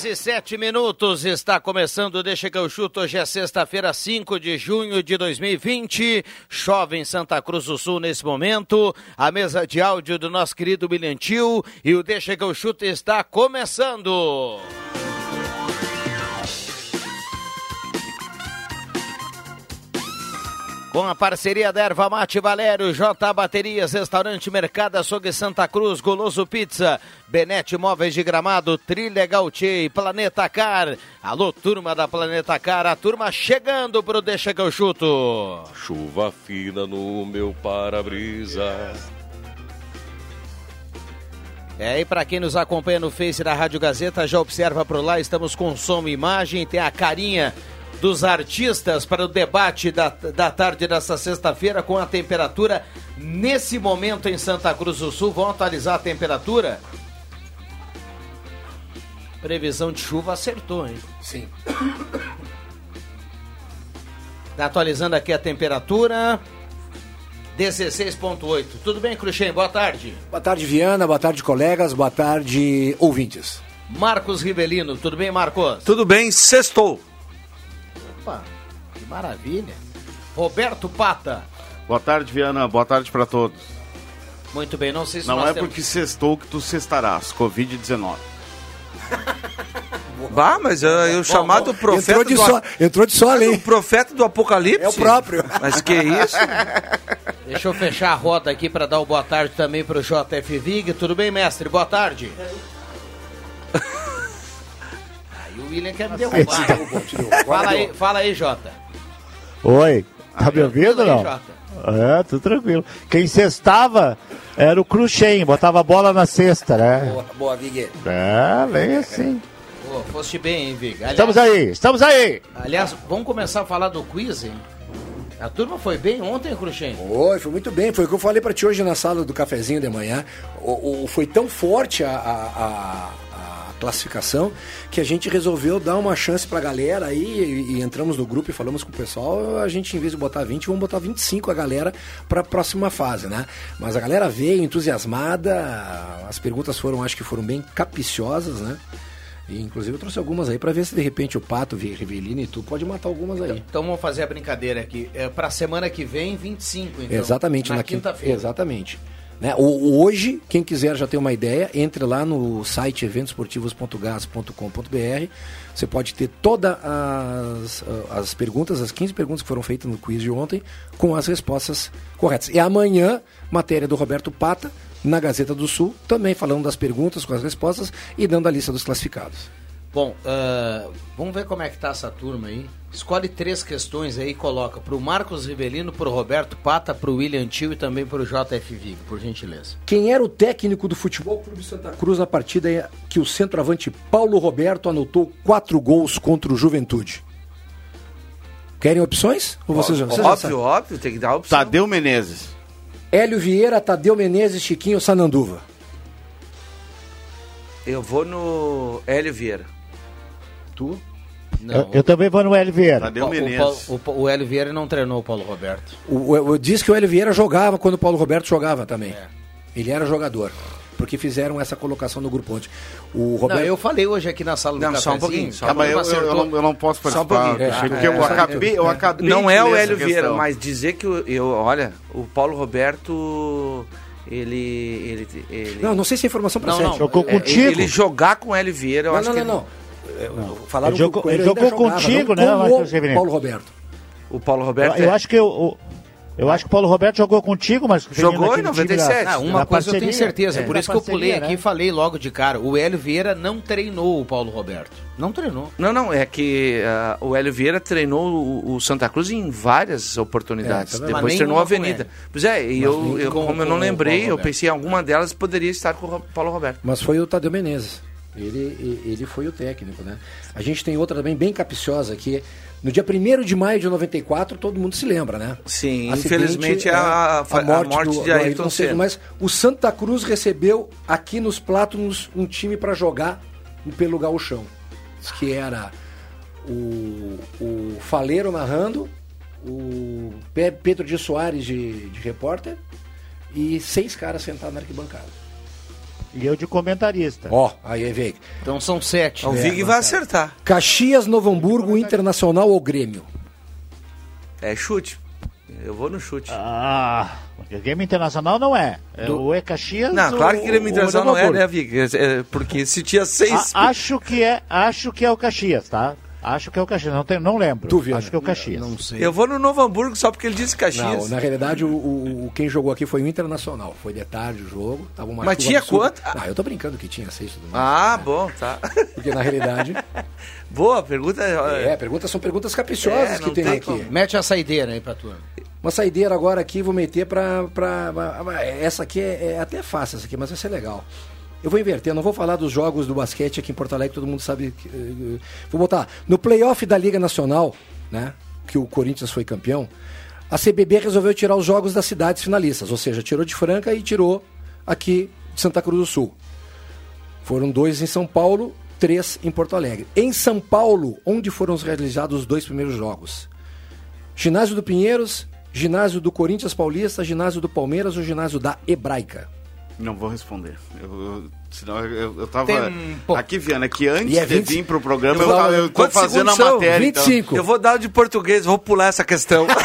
Horas e sete minutos. Está começando Deixa que eu chuto. Hoje é sexta-feira, 5 de junho de 2020. Chove em Santa Cruz do Sul nesse momento. A mesa de áudio do nosso querido Bilhantil e o Deixa que eu chuto está começando. Com a parceria da Erva Mate Valério, J Baterias, Restaurante Mercado Açougue Santa Cruz, Goloso Pizza, Benete Móveis de Gramado, Trilha Gautier, Planeta Car. Alô, turma da Planeta Car, a turma chegando pro Deixa que eu chuto. Chuva fina no meu para-brisa. É, e para quem nos acompanha no Face da Rádio Gazeta, já observa por lá, estamos com som e imagem, tem a carinha dos artistas para o debate da, da tarde desta sexta-feira com a temperatura nesse momento em Santa Cruz do Sul. Vão atualizar a temperatura? Previsão de chuva acertou, hein? Sim. Tá atualizando aqui a temperatura. 16.8. Tudo bem, Cruxem? Boa tarde. Boa tarde, Viana. Boa tarde, colegas. Boa tarde, ouvintes. Marcos Rivelino. Tudo bem, Marcos? Tudo bem, sextou. Opa, que maravilha. Roberto Pata. Boa tarde, Viana. Boa tarde para todos. Muito bem, não sei se Não é temos... porque sextou que tu cestarás. Covid-19. Bah, mas eu, eu chamado profeta Entrou de, do, só, entrou de só o além. profeta do apocalipse. É o próprio. Mas que isso? Deixa eu fechar a roda aqui para dar o boa tarde também para o JF Vig. Tudo bem, mestre? Boa tarde. O William quer me derrubar. fala aí, fala aí, Jota. Oi, tá me ouvindo aí, não? Jota? É, tudo tranquilo. Quem cestava era o Cruxem, botava a bola na cesta, né? Boa, boa Vig. É, bem assim. Pô, foste bem, hein, Vig? Aliás, Estamos aí, estamos aí! aliás, vamos começar a falar do quiz, hein? A turma foi bem ontem, Cruxem? Oi, foi muito bem. Foi o que eu falei pra ti hoje na sala do cafezinho de manhã. O, o- foi tão forte a- a- a classificação que a gente resolveu dar uma chance pra galera aí e, e entramos no grupo e falamos com o pessoal. A gente, em vez de botar 20, vamos botar 25 a galera pra próxima fase, né? Mas a galera veio entusiasmada. As perguntas foram, acho que foram bem capiciosas, né? E, inclusive eu trouxe algumas aí pra ver se de repente o Pato, Rivelino e tu pode matar algumas aí. Então vamos fazer a brincadeira aqui. É, pra semana que vem, 25, então. Exatamente, na, na, quin- quinta-feira. Exatamente. Né? Hoje, quem quiser já ter uma ideia, entre lá no site eventosportivos.gas.com.br. Você pode ter todas as, as perguntas, as 15 perguntas que foram feitas no quiz de ontem, com as respostas corretas. E amanhã, matéria do Roberto Pata, na Gazeta do Sul, também falando das perguntas com as respostas e dando a lista dos classificados. Bom, ah, vamos ver como é que tá essa turma aí. Escolhe três questões aí e coloca pro Marcos Rivelino, pro Roberto Pata, pro William Tio e também pro JF Vig, por gentileza. Quem era o técnico do Futebol Clube Santa Cruz na partida que o centroavante Paulo Roberto anotou quatro gols contra o Juventude? Querem opções? Ou vocês, já- vocês já óbvio, óbvio, tem que dar opção. Tadeu Menezes. Hélio Vieira, Tadeu Menezes, Chiquinho Sananduva. Eu vou no Hélio Vieira. Tu? Eu, eu também vou no Hélio Vieira. Tadeu o, o, o, Pa- o Hélio Vieira não treinou o Paulo Roberto. O, o, o- diz que o Hélio Vieira jogava quando o Paulo Roberto jogava também. É. Ele era jogador. Porque fizeram essa colocação no grupo ontem. O Roberto. Não, eu falei hoje aqui na sala do Não, só um pouquinho, só eu, eu- não, eu não posso Só um participar. pouquinho. Chico, É, porque eu, é, acabei, eu acabei Não é o Hélio Vieira, mas dizer que o- eu, olha, o Paulo Roberto ele. ele, ele Não, não sei se é informação pra Não, não. Jogou é, contigo? ele jogar com o Hélio Vieira, eu Não, acho não, que não, ele- não. É, Falaram Ele jogou- que o Coelho ele ainda jogou jogava, contigo, não né, com Marcos o Severino? Paulo Roberto. o Paulo Roberto. Eu é- acho que eu, o- eu acho que o Paulo Roberto jogou contigo, mas Jogou em 97. Ah, uma na coisa eu tenho parceria. certeza, É. por isso que eu pulei parceria, aqui e né? falei logo de cara. O Hélio Vieira não treinou o Paulo Roberto. Não treinou. Não, não, é que ah, o Hélio Vieira treinou o, o Santa Cruz em várias oportunidades. É, tá? Depois treinou a Avenida. Pois é, e eu, eu- com- como eu não lembrei, eu pensei em alguma delas poderia estar com o Paulo Roberto. Mas foi o Tadeu Menezes. Ele, ele foi o técnico, né? A gente tem outra também bem capiciosa aqui. No dia 1 de maio de 94, todo mundo se lembra, né? Sim, Acidente, infelizmente é a, a, morte, do- de do Ayrton Senna. Mas o Santa Cruz recebeu aqui nos Plátanos um time para jogar pelo gauchão. Que era o, o Faleiro narrando, o Pe- Pedro de Soares de, de repórter e seis caras sentados na arquibancada. E eu de comentarista. Ó, aí veio. Então são sete. O Vig vai acertar. Caxias, Novo Hamburgo, Internacional ou Grêmio? É chute. Eu vou no chute. Ah, porque Grêmio Internacional não é. é o E Caxias não, ou- claro que Grêmio ou Internacional não é, Novo né. Vig? É, é, porque se tinha seis. A- acho que é, acho que é o Caxias, tá? Acho que é o Caxias, não, tenho, não lembro. Tu, Viana? acho que é o Caxias. Não sei. Eu vou no Novo Hamburgo só porque ele disse Não, Caxias. na realidade, o, o- quem jogou aqui foi o Internacional. Foi de tarde o jogo. Tava uma Mas tinha absurda. quanto? Não, eu tô brincando que tinha seis tudo mais. Ah, bom, tá. Porque na realidade. Boa, pergunta. é, perguntas são perguntas capciosas É, que não tem, tem aqui. como. Mete a saideira aí pra turma. Uma saideira agora aqui, vou meter pra. pra, pra- essa aqui é, é até fácil, essa aqui, mas vai ser legal. Eu vou inverter, não vou falar dos jogos do basquete aqui em Porto Alegre, todo mundo sabe. eh, vou botar. No playoff da Liga Nacional, né? Que o Corinthians foi campeão, a CBB resolveu tirar os jogos das cidades finalistas, ou seja, tirou de Franca e tirou aqui de Santa Cruz do Sul. Foram dois em São Paulo, três em Porto Alegre. Em São Paulo, onde foram realizados os dois primeiros jogos? Ginásio do Pinheiros, ginásio do Corinthians Paulista, ginásio do Palmeiras ou ginásio da Hebraica? Não vou responder. Eu, eu- senão eu, eu tava. Tempo. Aqui, Viana, que antes é de 20 vir pro programa, Eu eu, tava- eu tô fazendo a matéria. então. 25. Eu vou dar o de português, vou pular essa questão.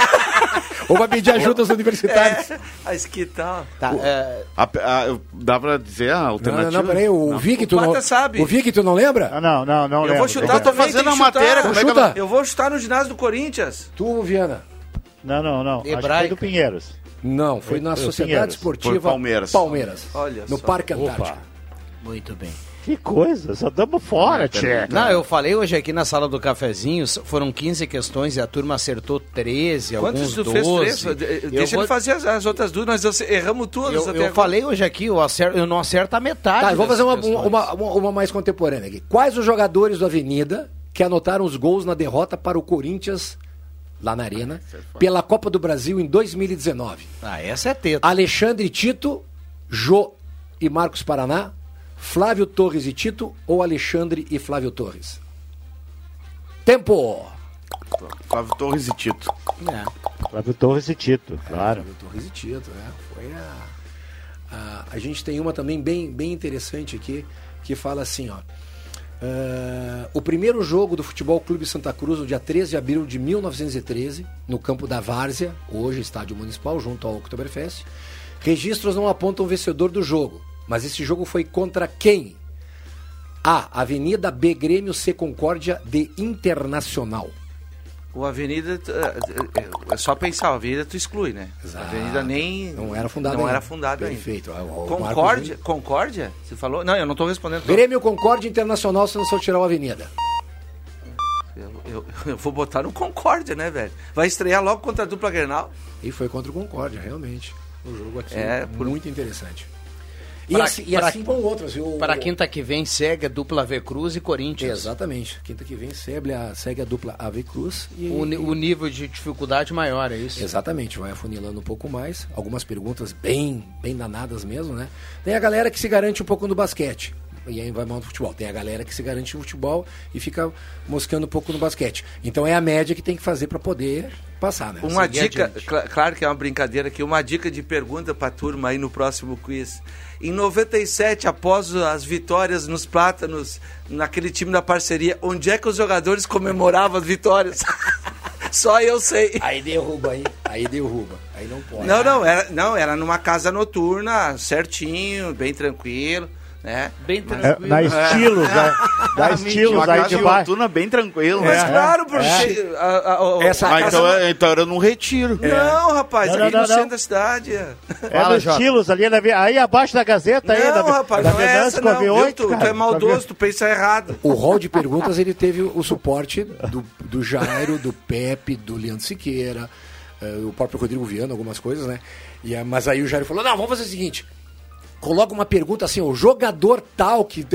Ou vai pedir ajuda aos universitários? é, mas que tal? Tá, é, A- a- eu- dá pra dizer a Não, alternativa? não, não, peraí, o Não. Vic, O tu não. Pata sabe. O Vic, tu não lembra? Ah, não, não, não Eu lembro. vou chutar Eu tô fazendo tem a matéria, como é que Chuta. Eu vou chutar no ginásio do Corinthians. Tu, Viana? Não, não, não. Acho que Hebraica. foi do Pinheiros. Não, foi na Sociedade Pinheiros. Esportiva Foi Palmeiras. Palmeiras. Olha No só. Parque Antártico. Opa. muito bem. Que coisa, só damos fora, tchê. Não, eu falei hoje aqui na sala do cafezinho, foram 15 questões e a turma acertou 13, Quantos alguns tu 12. fez? Três? Eu Deixa vou- ele fazer as, as outras duas, nós erramos todas Eu, até eu agora. falei hoje aqui, eu, acerto, eu não acerto a metade. Tá, eu vou fazer uma, uma, uma, uma mais contemporânea aqui. Quais os jogadores do Avenida que anotaram os gols na derrota para o Corinthians, lá na Arena, pela Copa do Brasil em 2019? Ah, essa é teta. Alexandre Tito, Jô e Marcos Paraná, Flávio Torres e Tito ou Alexandre e Flávio Torres? Tempo! Flávio Torres e Tito. É. Flávio Torres e Tito, claro. Flávio Torres e Tito, né? Foi a, a. A gente tem uma também bem, bem interessante aqui, que fala assim, ó. Ah, o primeiro jogo do Futebol Clube Santa Cruz, no dia 13 de abril de 1913, no campo da Várzea, hoje estádio municipal, junto ao Oktoberfest. Registros não apontam o vencedor do jogo, mas esse jogo foi contra quem? A. Avenida B Grêmio C Concórdia de Internacional. O Avenida, é, é, é só pensar, a Avenida tu exclui, né? Exato. A Avenida nem... Não era fundada Não ainda. era fundada Perfeito. ainda. O- o Concórdia? Marcos Concórdia? Você falou? Não, eu não tô respondendo. Grêmio Concórdia Internacional se não só tirar o Avenida. Eu, eu- eu vou botar no Concórdia, né, velho? Vai estrear logo contra a dupla Grenal. E foi contra o Concórdia, realmente. O jogo aqui É, por- muito interessante. E assim, e assim outras. viu? Para quinta que vem segue a dupla V Cruz e Corinthians. Exatamente. Quinta que vem segue a, segue a dupla AV Cruz. E, O, o nível de dificuldade maior, é isso? Exatamente, vai afunilando um pouco mais. Algumas perguntas bem, bem danadas mesmo, né? Tem a galera que se garante um pouco no basquete. E aí vai mal no futebol. Tem a galera que se garante no futebol e fica moscando um pouco no basquete. Então é a média que tem que fazer para poder passar, né? Uma Seguir dica, cla- claro que é uma brincadeira aqui, uma dica de pergunta pra turma aí no próximo quiz. Em 97, após as vitórias nos Plátanos, naquele time da parceria, onde é que os jogadores comemoravam as vitórias? Só eu sei. Aí derruba aí, aí derruba. Aí não pode. Não, não, era, não, era numa casa noturna, certinho, bem tranquilo, né? Bem É, tranquilo. na estilos, né? Da estilos aí de noturna bem tranquilo. Mas claro, porque... a- a- a- Essa Ah, então, é- então era num retiro. Não, rapaz, Não, não, ali não, no não. centro da cidade. É Fala, no Jota. estilos ali, na, aí abaixo da Gazeta, aí, não, da, rapaz, da não é essa não. V8, viu? Tu, é maldoso, tu pensa errado. O rol de perguntas ele teve o suporte do, do Jairo, do Pepe, do Leandro Siqueira, eh, o próprio Rodrigo Viana, algumas coisas, né? E, mas aí o Jairo falou: não, vamos fazer o seguinte. Coloca uma pergunta assim, o jogador tal que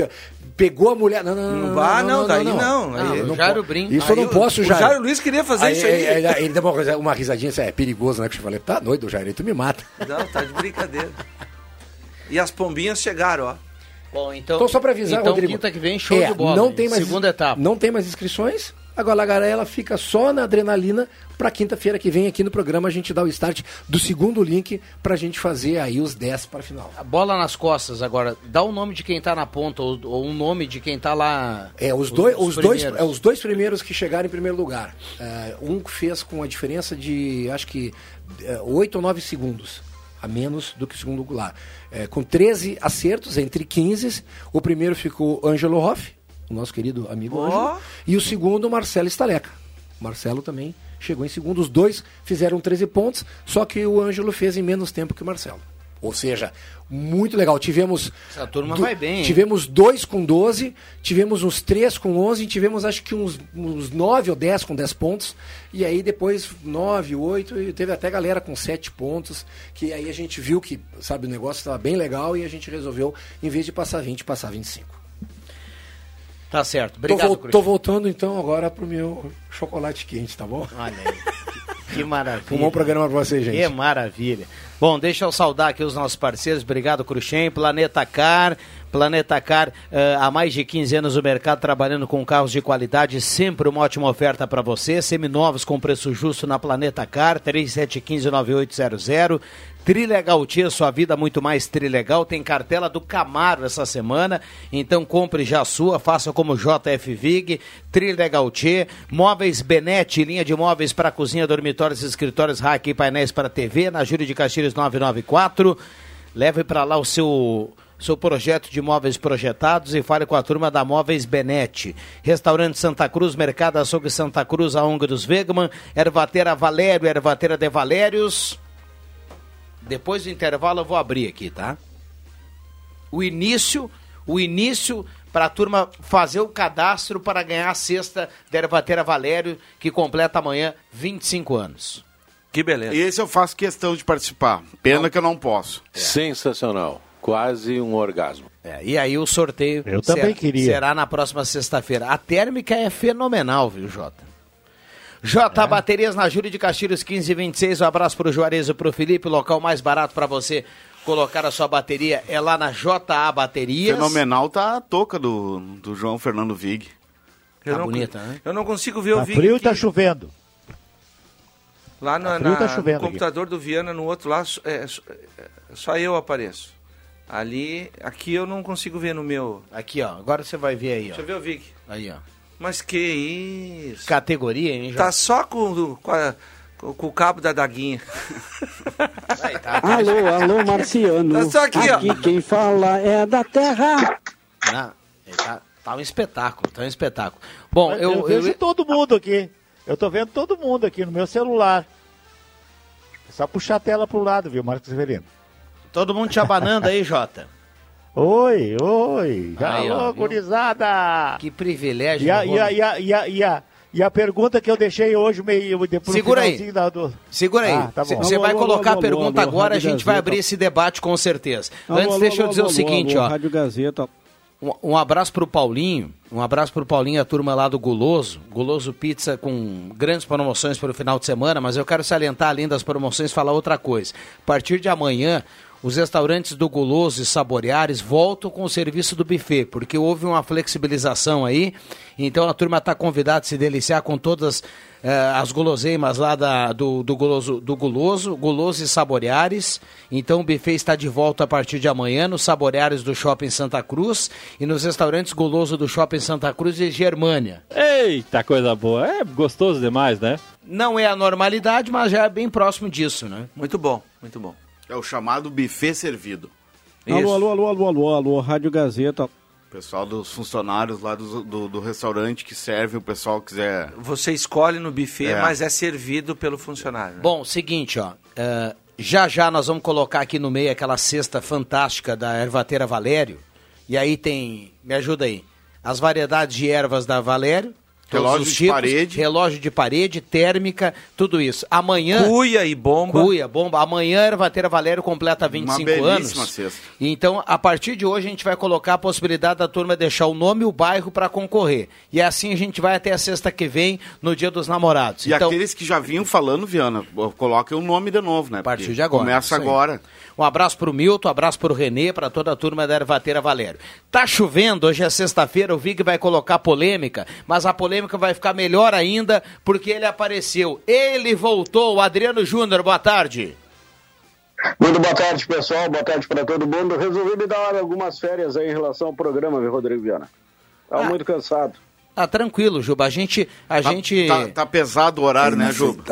pegou a mulher. Não, não, não. Não vá, não, daí não. Não, Aí- o não Jairo brinca. Isso eu não posso, o Jairo. Jairo Luiz queria fazer Aí, isso aí. aí ele deu uma, uma risadinha assim, é perigoso, né? Que eu falei, tá doido, Jairo, aí tu me mata. Não, tá de brincadeira. E as pombinhas chegaram, ó. Bom, então, Então, só pra avisar, então, Rodrigo. quinta que vem, show é, de bola. Não tem mais, Segunda etapa. Não tem mais inscrições. Agora a Garela fica só na adrenalina para quinta-feira que vem aqui no programa a gente dá o start do segundo link pra gente fazer aí os 10 para final. A bola nas costas agora. Dá o nome de quem tá na ponta ou, ou um nome de quem tá lá. É, os, dois, os, dois, primeiros. é, os dois primeiros que chegaram em primeiro lugar. É, um fez com a diferença de, acho que, é, 8 ou 9 segundos. A menos do que o segundo lugar. É, com 13 acertos entre 15, o primeiro ficou Ângelo Hoff, o nosso querido amigo Ó. Ângelo, e o segundo Marcelo Staleca. Marcelo também chegou em segundo. Os dois fizeram 13 pontos, só que o Ângelo fez em menos tempo que o Marcelo. Ou seja, muito legal. Tivemos. Essa turma vai bem? Tivemos dois com 12, tivemos uns três com 11, tivemos acho que uns, uns 9 ou 10 com 10 pontos. E aí depois 9, 8, e teve até galera com 7 pontos. Que aí a gente viu que, sabe, o negócio estava bem legal e a gente resolveu, em vez de passar 20, passar 25. Tá certo. Tô, Obrigado, Cruxem. tô voltando então agora pro meu chocolate quente, tá bom? Olha aí. Que maravilha. Um bom programa pra vocês, gente. Que maravilha. Bom, deixa eu saudar aqui os nossos parceiros. Obrigado, Cruxem, Planeta Car. Planeta Car, eh, há mais de 15 anos no mercado trabalhando com carros de qualidade, sempre uma ótima oferta para você. Seminovos com preço justo na Planeta Car, 3715-9800. Trilegal Tia, sua vida muito mais trilegal. Tem cartela do Camaro essa semana, então compre já a sua, faça como JF Vig, Trilegal Tia, Móveis Benete, linha de móveis para cozinha, dormitórios, escritórios, rack e painéis para TV, na Júlio de Castilhos 994. Leve para lá o seu seu projeto de móveis projetados e fale com a turma da Móveis Benete. Restaurante Santa Cruz, Mercado Açougue Santa Cruz, a ONG dos Wegman, Ervateira Valério, Ervateira de Valérios. Depois do intervalo eu vou abrir aqui, tá? O início, o início para a turma fazer o cadastro para ganhar a cesta da Ervateira Valério, que completa amanhã 25 anos. Que beleza. Esse eu faço questão de participar. Pena que eu não posso. Sensacional. Quase um orgasmo. É, e aí o sorteio Eu também queria. será na próxima sexta-feira. A térmica é fenomenal, viu, Jota? J Baterias na Júlia de Castilhos 1526. Um abraço pro Juarez e pro Felipe. O local mais barato para você colocar a sua bateria é lá na JA Baterias. Fenomenal tá a touca do, do João Fernando Vig. Eu Tá não- bonita, né? Eu não consigo ver o Tá Vig frio e aqui. tá chovendo. Lá na, Tá frio, tá na- chovendo no aqui. computador do Viana, no outro lá, é, é, só eu apareço. Ali, aqui eu não consigo ver no meu. Aqui, ó. Agora você vai ver aí, Deixa eu ó. ver o Vig. Aí, ó. Mas que isso? Categoria, hein, Jota? Tá só com, com, a- com- com o cabo da daguinha. Aí, tá. Alô, alô, Marciano. Tá só aqui, ó. quem fala é da Terra. Não, tá, tá um espetáculo, tá um espetáculo. Bom, Eu, eu, vejo eu, todo mundo aqui. Eu tô vendo todo mundo aqui no meu celular. É só puxar a tela pro lado, viu, Marcos Severino? Todo mundo te abanando aí, Jota. Oi, oi. Aí, ó, Alô, viu? gurizada. Que privilégio. E a, e, a, e, a, e, a, e, a, e a pergunta que eu deixei hoje, meio depois Segura aí. Da, do... Segura aí. Ah, tá. Você Alô, vai alô, colocar alô, a pergunta alô, agora, a gente vai abrir esse debate com certeza. Alô, Antes, alô, deixa eu alô, dizer o alô, seguinte, alô, ó. Rádio Gazeta. Um, um abraço pro Paulinho, um abraço pro Paulinho, a turma lá do Guloso. Guloso Pizza com grandes promoções para o final de semana, mas eu quero salientar, além das promoções, falar outra coisa. A partir de amanhã, os restaurantes do Guloso e Saboreares voltam com o serviço do buffet, porque houve uma flexibilização aí, então a turma está convidada a se deliciar com todas eh, as guloseimas lá da, do, do, guloso, do Guloso, Guloso e Saboreares. Então o buffet está de volta a partir de amanhã nos Saboreares do Shopping Santa Cruz e nos restaurantes Guloso do Shopping Santa Cruz e Germânia. Eita, coisa boa. É gostoso demais, né? Não é a normalidade, mas já é bem próximo disso, né? Muito bom, muito bom. É o chamado buffet servido. Alô, alô, alô, alô, alô, alô, Rádio Gazeta. O pessoal dos funcionários lá do, do, do restaurante que serve, o pessoal quiser. Você escolhe no buffet, É. mas é servido pelo funcionário. né? Bom, seguinte, ó. é, já já nós vamos colocar aqui no meio aquela cesta fantástica da ervateira Valério. E aí tem. Me ajuda aí. As variedades de ervas da Valério. Relógio de parede. Relógio de parede, térmica, tudo isso. Amanhã. Cuia e bomba. Cuia, bomba. Amanhã a Ervateira Valério completa 25 belíssima anos. cesta. Então, a partir de hoje, a gente vai colocar a possibilidade da turma deixar o nome e o bairro para concorrer. E assim a gente vai até a sexta que vem, no Dia dos Namorados. E então, aqueles que já vinham falando, Viana, coloquem o nome de novo, né? A partir de agora. Começa agora. Um abraço pro Milton, um abraço pro Renê, para toda a turma da Ervateira Valério. Tá chovendo, hoje é sexta-feira, o Vig vai colocar polêmica, mas a polêmica vai ficar melhor ainda porque ele apareceu. Ele voltou, Adriano Júnior, boa tarde. Muito boa tarde, pessoal. Boa tarde para todo mundo. Resolvi me dar algumas férias aí em relação ao programa, viu, Rodrigo Viana? Tava Ah. muito cansado. Tá tranquilo, Juba. A gente. A Tá, gente tá- tá pesado o horário, né, Juba?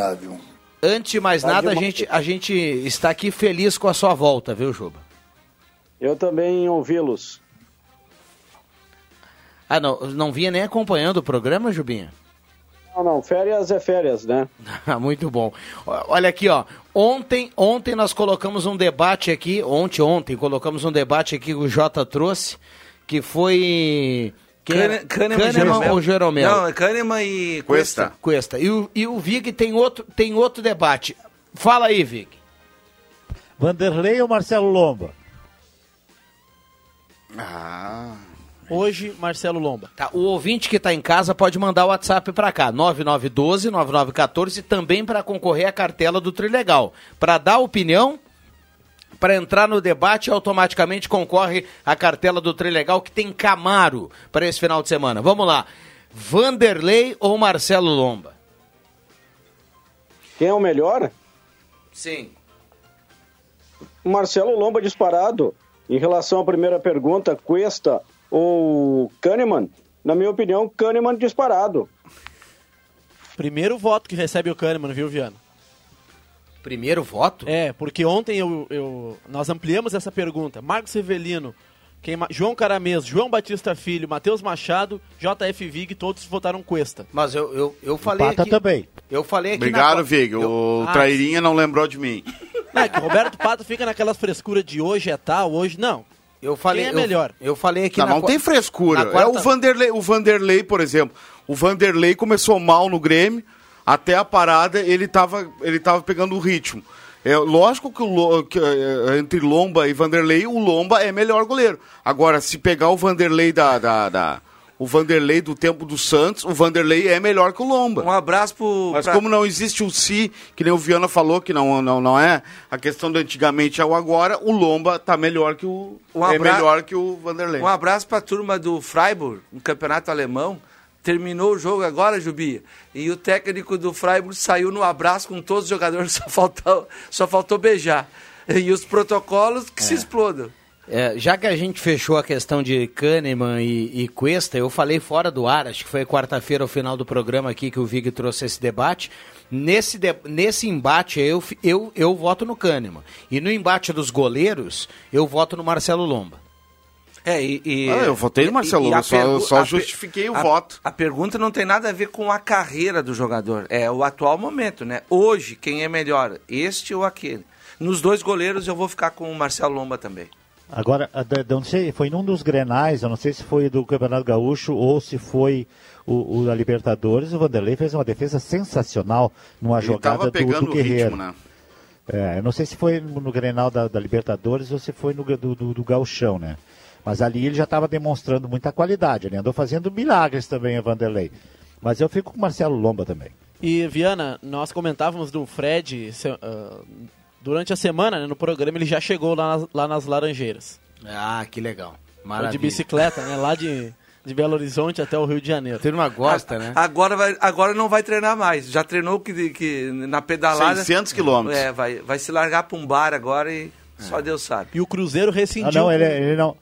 Antes de mais Tá nada, a gente, a gente está aqui feliz com a sua volta, viu, Juba? Eu também ouvi-los. Ah, não, não vinha nem acompanhando o programa, Jubinha? Não, não, férias é férias, né? Ah, Muito bom. Olha aqui, ó. Ontem, ontem nós colocamos um debate aqui, ontem, ontem, colocamos um debate aqui que o Jota trouxe, que foi. Kahneman, Kahneman ou Jeromel? Não, é Kahneman e Cuesta. Cuesta. E o, e o Vig tem outro, tem outro debate. Fala aí, Vig. Vanderlei ou Marcelo Lomba? Ah. Hoje, Marcelo Lomba. Tá, o ouvinte que está em casa pode mandar o WhatsApp para cá, 9912-9914, também para concorrer à cartela do Trilegal. Para dar opinião, para entrar no debate, automaticamente concorre à cartela do Trilegal, que tem Camaro para esse final de semana. Vamos lá. Vanderlei ou Marcelo Lomba? Quem é o melhor? Sim. Marcelo Lomba disparado. Em relação à primeira pergunta, Cuesta ou Kahneman? Na minha opinião, Kahneman disparado. Primeiro voto que recebe o Kahneman, viu, Viana? Primeiro voto? É, porque ontem eu, eu- nós ampliamos essa pergunta. Marcos Severino, quem João Caramês, João Batista Filho, Matheus Machado, JF Vig, todos votaram Cuesta. Mas eu, eu, eu falei Empata aqui... também. Eu falei aqui Obrigado, na... Vig. Eu- O Ah, Trairinha não lembrou de mim. Não, é que o Roberto Pato fica naquelas frescuras de hoje é tal, hoje não. Eu falei, Quem é eu- melhor? Eu, falei aqui Não, na não tem frescura. na quarta- É o Vanderlei, o Vanderlei, por exemplo. O Vanderlei começou mal no Grêmio, até a parada ele estava ele tava pegando o ritmo. É lógico que, o, que, é, entre Lomba e Vanderlei, o Lomba é melhor goleiro. Agora, se pegar o Vanderlei da, da, da- o Vanderlei do tempo do Santos, o Vanderlei é melhor que o Lomba. Um abraço pro. Mas pra- como não existe o si, que nem o Viana falou, que não, não, não é, a questão do antigamente é o agora, o Lomba tá melhor que o. Um É abra- melhor que o Vanderlei. Um abraço pra turma do Freiburg, no campeonato alemão. Terminou o jogo agora, Jubia. E o técnico do Freiburg saiu no abraço com todos os jogadores, só faltou, só faltou beijar. E os protocolos que se explodam. É, já que a gente fechou a questão de Kahneman e, e Cuesta, eu falei fora do ar, acho que foi quarta-feira, ao final do programa aqui, que o Vig trouxe esse debate. Nesse, de- nesse embate, eu, eu, eu voto no Kahneman. E no embate dos goleiros, eu voto no Marcelo Lomba. É, e, e- Ah, eu votei no Marcelo, a eu só- só justifiquei o a- voto. A pergunta não tem nada a ver com a carreira do jogador, é o atual momento, né? Hoje, quem é melhor, este ou aquele? Nos dois goleiros, eu vou ficar com o Marcelo Lomba também. Agora, não sei, foi num dos grenais, eu não sei se foi do Campeonato Gaúcho ou se foi o, o da Libertadores, o Vanderlei fez uma defesa sensacional numa Ele jogada tava do, pegando do Guerreiro. ritmo, né? É, eu não sei se foi no, Grenal da, da Libertadores ou se foi no do, do, do Gauchão, né? Mas ali ele já estava demonstrando muita qualidade, ele andou fazendo milagres também, o Vanderlei. Mas eu fico com o Marcelo Lomba também. E, Viana, nós comentávamos do Fred se- ah, durante a semana, né, no programa, ele já chegou lá nas, lá nas Laranjeiras. Ah, que legal. Foi Maravilha. de bicicleta, né? Lá de, de Belo Horizonte até o Rio de Janeiro. A turma gosta, né? Agora, vai, agora não vai treinar mais. Já treinou que, que na pedalada. 600 quilômetros. É, vai, vai se largar para um bar agora e só Deus sabe. E o Cruzeiro Ah, rescindiu. não, ele, com- ele não.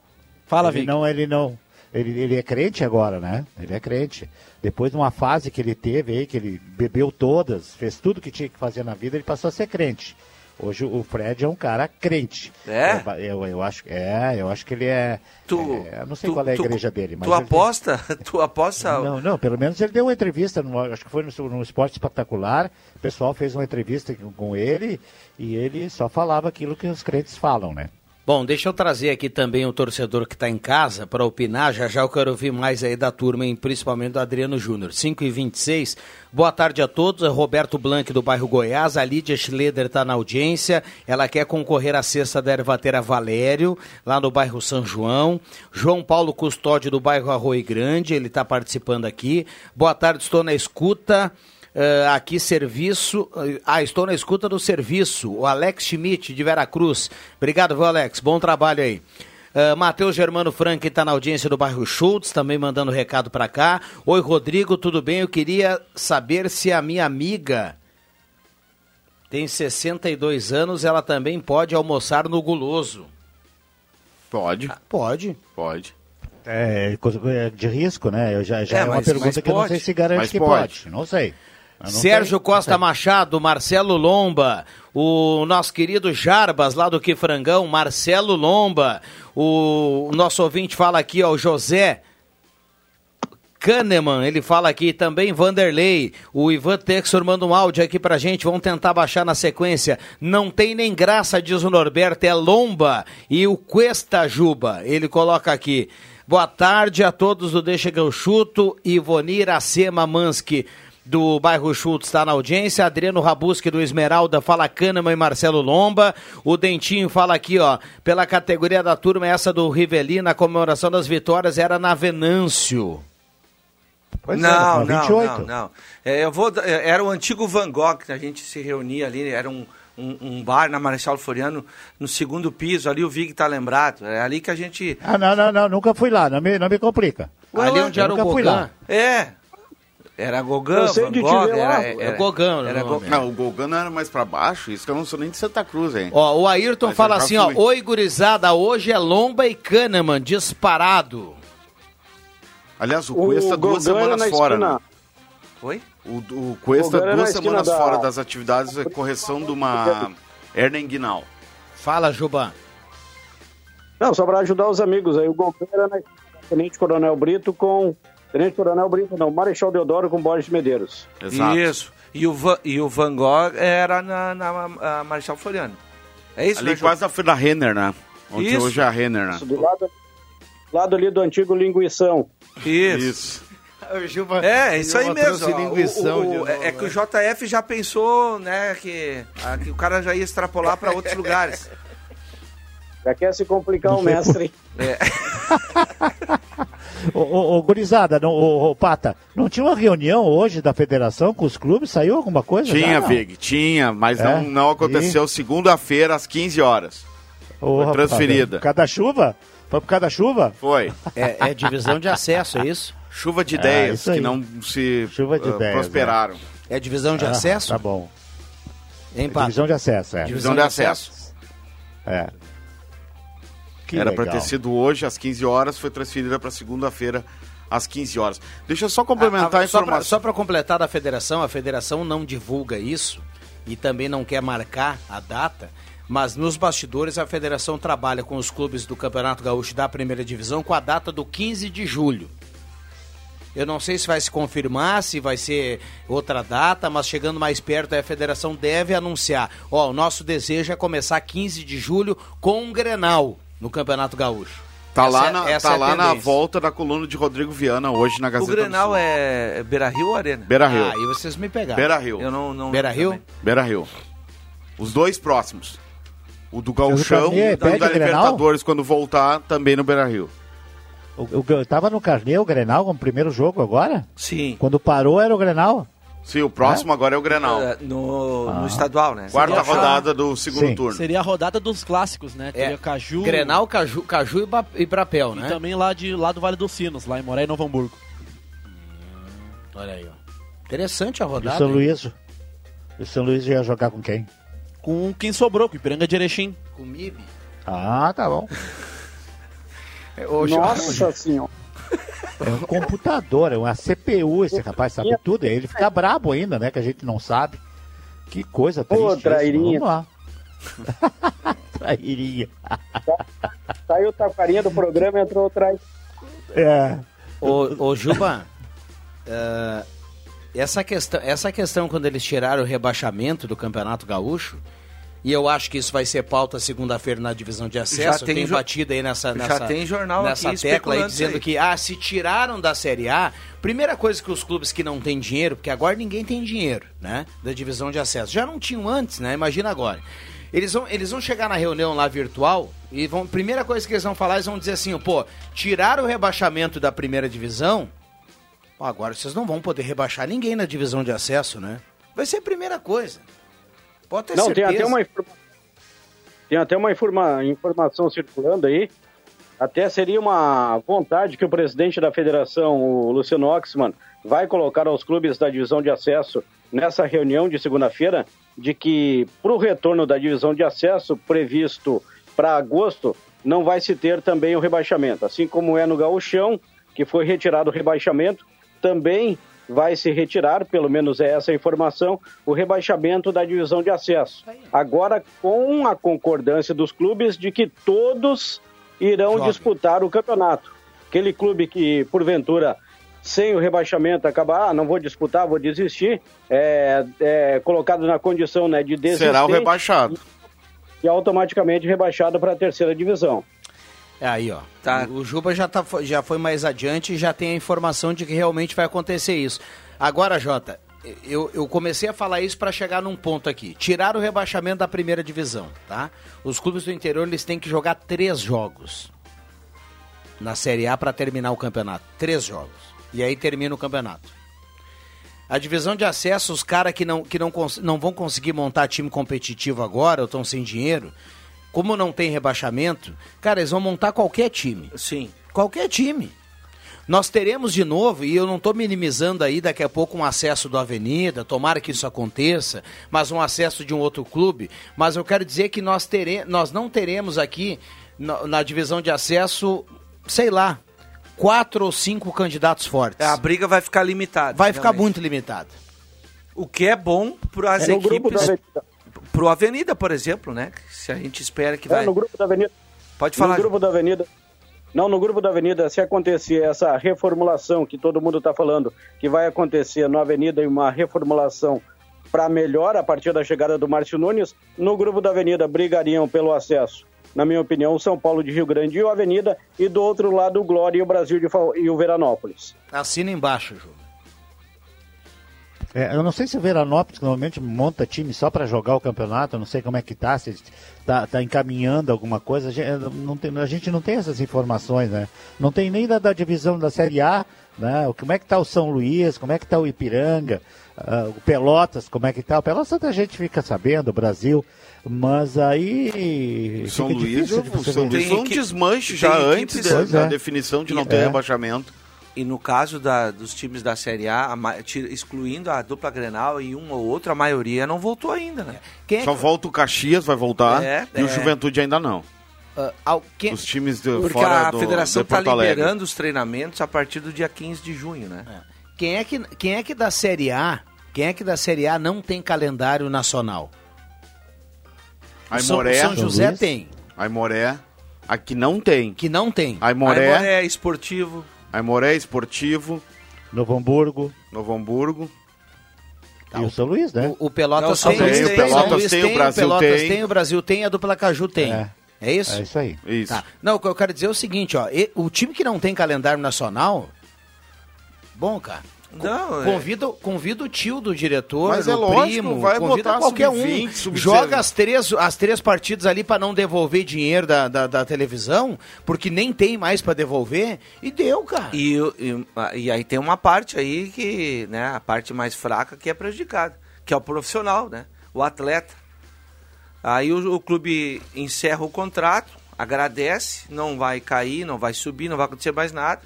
Fala, ele Vic. não, ele não. Ele, ele é crente agora, né? Ele é crente. Depois de uma fase que ele teve aí, que ele bebeu todas, fez tudo que tinha que fazer na vida, ele passou a ser crente. Hoje o Fred é um cara crente. É? Eu, eu, acho, é, eu acho que ele é. Tu, é, eu não sei tu- qual é a tu- igreja dele, mas. Tu ele- aposta? Tu aposta? Não, não, pelo menos ele deu uma entrevista, no, acho que foi no, no Esporte Espetacular. O pessoal fez uma entrevista com ele e ele só falava aquilo que os crentes falam, né? Bom, deixa eu trazer aqui também o torcedor que está em casa para opinar. Já já eu quero ouvir mais aí da turma, principalmente do Adriano Júnior. 5 e 26 Boa tarde a todos. É Roberto Blanc do bairro Goiás. A Lídia Schleder está na audiência. Ela quer concorrer à cesta da ervateira Valério, lá no bairro São João. João Paulo Custódio do bairro Arroio Grande. Ele está participando aqui. Boa tarde, estou na escuta. Eh, aqui serviço. eh, Ah, estou na escuta do serviço. O Alex Schmidt de Veracruz. Obrigado, viu, Alex? Bom trabalho aí. Uh, Matheus Germano Frank está na audiência do bairro Schultz, também mandando recado para cá. Oi, Rodrigo, tudo bem? Eu queria saber se a minha amiga tem 62 anos, ela também pode almoçar no guloso. Pode. pode. Pode. É coisa é de risco, né? Eu já, já É, é, uma mas- pergunta mas que eu não sei se garante Mas que pode. pode. Não sei. Sérgio não Costa. Machado, Marcelo Lomba, o nosso querido Jarbas, lá do Quifrangão, Marcelo Lomba, o, nosso ouvinte fala aqui, ó, o José Kahneman, ele fala aqui também, Vanderlei, o Ivan Texor manda um áudio aqui pra gente, vamos tentar baixar na sequência. Não tem nem graça, diz o Norberto, é Lomba e o Cuesta Juba, ele coloca aqui. Boa tarde a todos do Deixa que eu chuto, Ivonir Acema Mansky do bairro Schultz está na audiência, Adriano Rabuski do Esmeralda fala Kahneman e Marcelo Lomba, o Dentinho fala aqui, ó, pela categoria da turma, essa do Rivelina, a comemoração das vitórias era na Venâncio. Pois é, não, no não, 28. não, não. É, eu vou, é, era o antigo Van Gogh que a gente se reunia ali, era um, um, um bar na Marechal Floriano, no segundo piso, ali o Vig tá lembrado, é ali que a gente... Ah, não, não, não, nunca fui lá, não me, não me complica. Ali onde Eu era o nunca fui Gogã. lá. É, era Gogã, Eu sei Van de te Gogh, ver era, lá, era, É Gogã, era o. Gogã. Não, o Golgan era mais pra baixo, isso que eu não sou nem de Santa Cruz, hein? Ó, o Ayrton Mas fala assim, ó, oi gurizada, hoje é Lomba e Kahneman, disparado. Aliás, o O Cuesta duas semanas na fora, esquina. né? Oi? O, o Cuesta na duas semanas da- fora das atividades, é correção de uma hernia inguinal. Fala, Juba. Não, só para ajudar os amigos aí. O Gogã era na Tenente Coronel Brito com. Tenente Coronel Brito, não, Marechal Deodoro com Borges Medeiros. Isso. E o, Van, e o Van Gogh era na, na, a Marechal Floriano. É isso, Ali né, quase na da Renner, né? Onde Isso. hoje é a Renner, né? Isso, do lado, lado ali do antigo Linguição. Isso. Isso. É, isso aí mesmo. ó. O- o- novo, é que o JF já pensou, né, que, ah, que o cara já ia extrapolar para outros lugares. Já quer se complicar o mestre. É. Ô, ô, ô, gurizada, não, ô, ô, Pata, não tinha uma reunião hoje da federação com os clubes? Saiu alguma coisa? Tinha? Vig, tinha, mas É? não, não aconteceu segunda-feira às 15 horas. Ô, Foi rapaz, transferida. Por causa da chuva? Foi por causa da chuva? Foi. É, é divisão de acesso, é isso? Chuva de É, ideias que não se Chuva de ah, ideias, prosperaram. É divisão de Ah, acesso? Tá bom. Hein, Pato? Divisão de acesso, é. Divisão de acesso. É. Que Era para ter sido hoje às 15 horas, foi transferida para segunda-feira às 15 horas. Deixa eu só complementar a, Ah, só informação. pra- Só para completar da federação, a federação não divulga isso e também não quer marcar a data, mas nos bastidores a federação trabalha com os clubes do Campeonato Gaúcho da primeira divisão com a data do 15 de julho. Eu não sei se vai se confirmar, se vai ser outra data, mas chegando mais perto, a federação deve anunciar. Ó, o nosso desejo é começar 15 de julho com um Grenal no Campeonato Gaúcho. Tá Essa lá, é- na, essa tá é lá na volta da coluna de Rodrigo Viana hoje na O Gazeta Grenal do Sul. é Beira Rio ou Arena? Beira Rio. Ah, aí vocês me pegaram. Beira Rio. Eu não. não Beira Rio? também. Beira Rio. Os dois próximos. O do Gauchão e o da o Grenal? Libertadores, quando voltar, também no Beira Rio. O, o, eu tava no Carneiro, o Grenal, como primeiro jogo agora? Sim. Quando parou era o Grenal? Sim, o próximo agora é o Grenal. É, No, no Ah. estadual, né? Quarta Seria- rodada do segundo Sim. turno. Seria a rodada dos clássicos, né? Teria É, Caju. Grenal, Caju, Caju e, Ba- e Brapel, E né? também lá, de, lá do Vale dos Sinos, lá em Moré e Novo Hamburgo. Olha aí, ó. Interessante a E o rodada. São hein? Luís? E o São Luís ia jogar com quem? Com quem sobrou, com o Ipiranga de Erechim. Com o MIB. Ah, tá bom. Nossa senhora. É um computador, é uma CPU, esse rapaz sabe tudo. E ele fica brabo ainda, né? Que a gente não sabe. Que coisa triste. Ô, isso. trairinha. Vamos lá. trairinha. Saiu o farinha do programa e entrou o trai. É. Ô, ô Juba, eh, essa, questão, essa questão quando eles tiraram o rebaixamento do Campeonato Gaúcho, e eu acho que isso vai ser pauta segunda-feira na divisão de acesso, Já tem tem batido aí nessa, já nessa, tem jornal nessa tecla aí dizendo aí. que, ah, se tiraram da Série A, primeira coisa que os clubes que não têm dinheiro, porque agora ninguém tem dinheiro, né, da divisão de acesso, já não tinham antes, né, imagina agora. Eles vão, eles vão chegar na reunião lá virtual e vão, primeira coisa que eles vão falar, eles vão dizer assim, pô, tiraram o rebaixamento da primeira divisão, Agora vocês não vão poder rebaixar ninguém na divisão de acesso, né? Vai ser a primeira coisa. Pode ter Não, certeza. tem até uma tem até uma informa- informação circulando aí. Até seria uma vontade que o presidente da federação, o Luciano Oxman, vai colocar aos clubes da divisão de acesso nessa reunião de segunda-feira, de que para o retorno da divisão de acesso previsto para agosto, não vai se ter também o rebaixamento. Assim como é no Gauchão, que foi retirado o rebaixamento, também vai se retirar, pelo menos é essa a informação, o rebaixamento da divisão de acesso. Agora, com a concordância dos clubes de que todos irão Jovem. disputar o campeonato. Aquele clube que, porventura, sem o rebaixamento acabar, ah, não vou disputar, vou desistir, é, é colocado na condição né, de desistir Será o rebaixado. e automaticamente rebaixado para a terceira divisão. É aí, ó. O Juba já, tá, já foi mais adiante e já tem a informação de que realmente vai acontecer isso. Agora, Jota, eu, eu comecei a falar isso para chegar num ponto aqui. Tirar o rebaixamento da primeira divisão, tá? Os clubes do interior eles têm que jogar três jogos na Série A para terminar o campeonato. Três jogos. E aí termina o campeonato. A divisão de acesso, os caras que, não, que não, não vão conseguir montar time competitivo agora, ou estão sem dinheiro, como não tem rebaixamento, cara, eles vão montar qualquer time. Sim. Qualquer time. Nós teremos de novo, e eu não estou minimizando aí daqui a pouco um acesso do Avenida, tomara que isso aconteça, mas um acesso de um outro clube. Mas eu quero dizer que nós, tere, nós não teremos aqui, na, na divisão de acesso, sei lá, quatro ou cinco candidatos fortes. A briga vai ficar limitada. Vai ficar realmente. muito limitada. O que é bom para as É equipes. Avenida. Pro Avenida, por exemplo, né? Se a gente espera que É, vai. no grupo da Avenida. Pode falar. No grupo da Avenida. Não, no grupo da Avenida, se acontecer essa reformulação que todo mundo está falando, que vai acontecer na Avenida e uma reformulação para melhor a partir da chegada do Márcio Nunes, no grupo da Avenida brigariam pelo acesso. Na minha opinião, o São Paulo de Rio Grande e o Avenida, e do outro lado o Glória e o Brasil de e o Veranópolis. Assina embaixo, Ju. É, eu não sei se o Veranópolis normalmente monta time só para jogar o campeonato, eu não sei como é que tá, se tá, tá encaminhando alguma coisa. A gente não, tem, a gente não tem essas informações, né? Não tem nem da, da divisão da Série A, né? Como é que tá o São Luís, como é que tá o Ipiranga, ah, o Pelotas, como é que tá? O Pelotas a gente fica sabendo, o Brasil, mas aí. O São Luís, difícil o São. Luís Tem foi um desmanche tem já antes da, é. definição de não ter é. rebaixamento. E no caso da- dos times da Série A, a tira- excluindo a dupla Grenal e um ou outro, a maioria não voltou ainda, né? Quem é Só que- volta o Caxias, vai voltar. É, e o é. Juventude ainda não. ah, al- quem- Os times de, Porque fora a do, federação de está liberando os treinamentos a partir do dia 15 de junho, né? Quem é que, quem é que da Série A, quem é que da Série A não tem calendário nacional? O São, São José tem, Aimoré, aqui não tem. que não tem. Aimoré, Aimoré é esportivo. Aimoré Esportivo, Novo Hamburgo Novo Hamburgo. e o São Luís, né? O, o Pelotas tem, o tem, São Pelotas Luís tem, o Brasil Pelotas tem. tem, o Brasil tem, a dupla Caju tem. É, É. isso? É isso aí. Isso. Tá. Não, o que eu quero dizer é o seguinte, ó, e- o time que não tem calendário nacional, bom, cara. Não, é- convida, convida o tio do diretor, Mas é o lógico, primo, vai convida botar qualquer um. sub-20, sub-19. Joga as três, as três partidas ali pra não devolver dinheiro da, da, da televisão, porque nem tem mais pra devolver, e deu, cara. E, e, a- e aí tem uma parte aí que, né, a parte mais fraca que é prejudicada, que é o profissional, né? O atleta. Aí o, o clube encerra o contrato, agradece, não vai cair, não vai subir, não vai acontecer mais nada.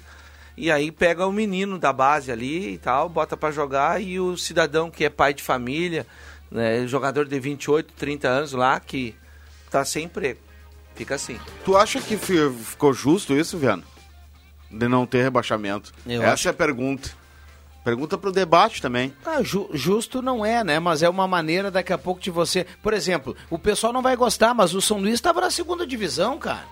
E aí pega o menino da base ali e tal, bota pra jogar e o cidadão que é pai de família, né, jogador de 28, 30 anos lá que tá sem emprego. Fica assim. Tu acha que fi- ficou justo isso, Viano? de não ter rebaixamento? Eu Essa acho- é a pergunta. Pergunta para o debate também. Ah, ju- justo não é, né? Mas é uma maneira daqui a pouco de você. Por exemplo, o pessoal não vai gostar, mas o São Luís estava na segunda divisão, cara.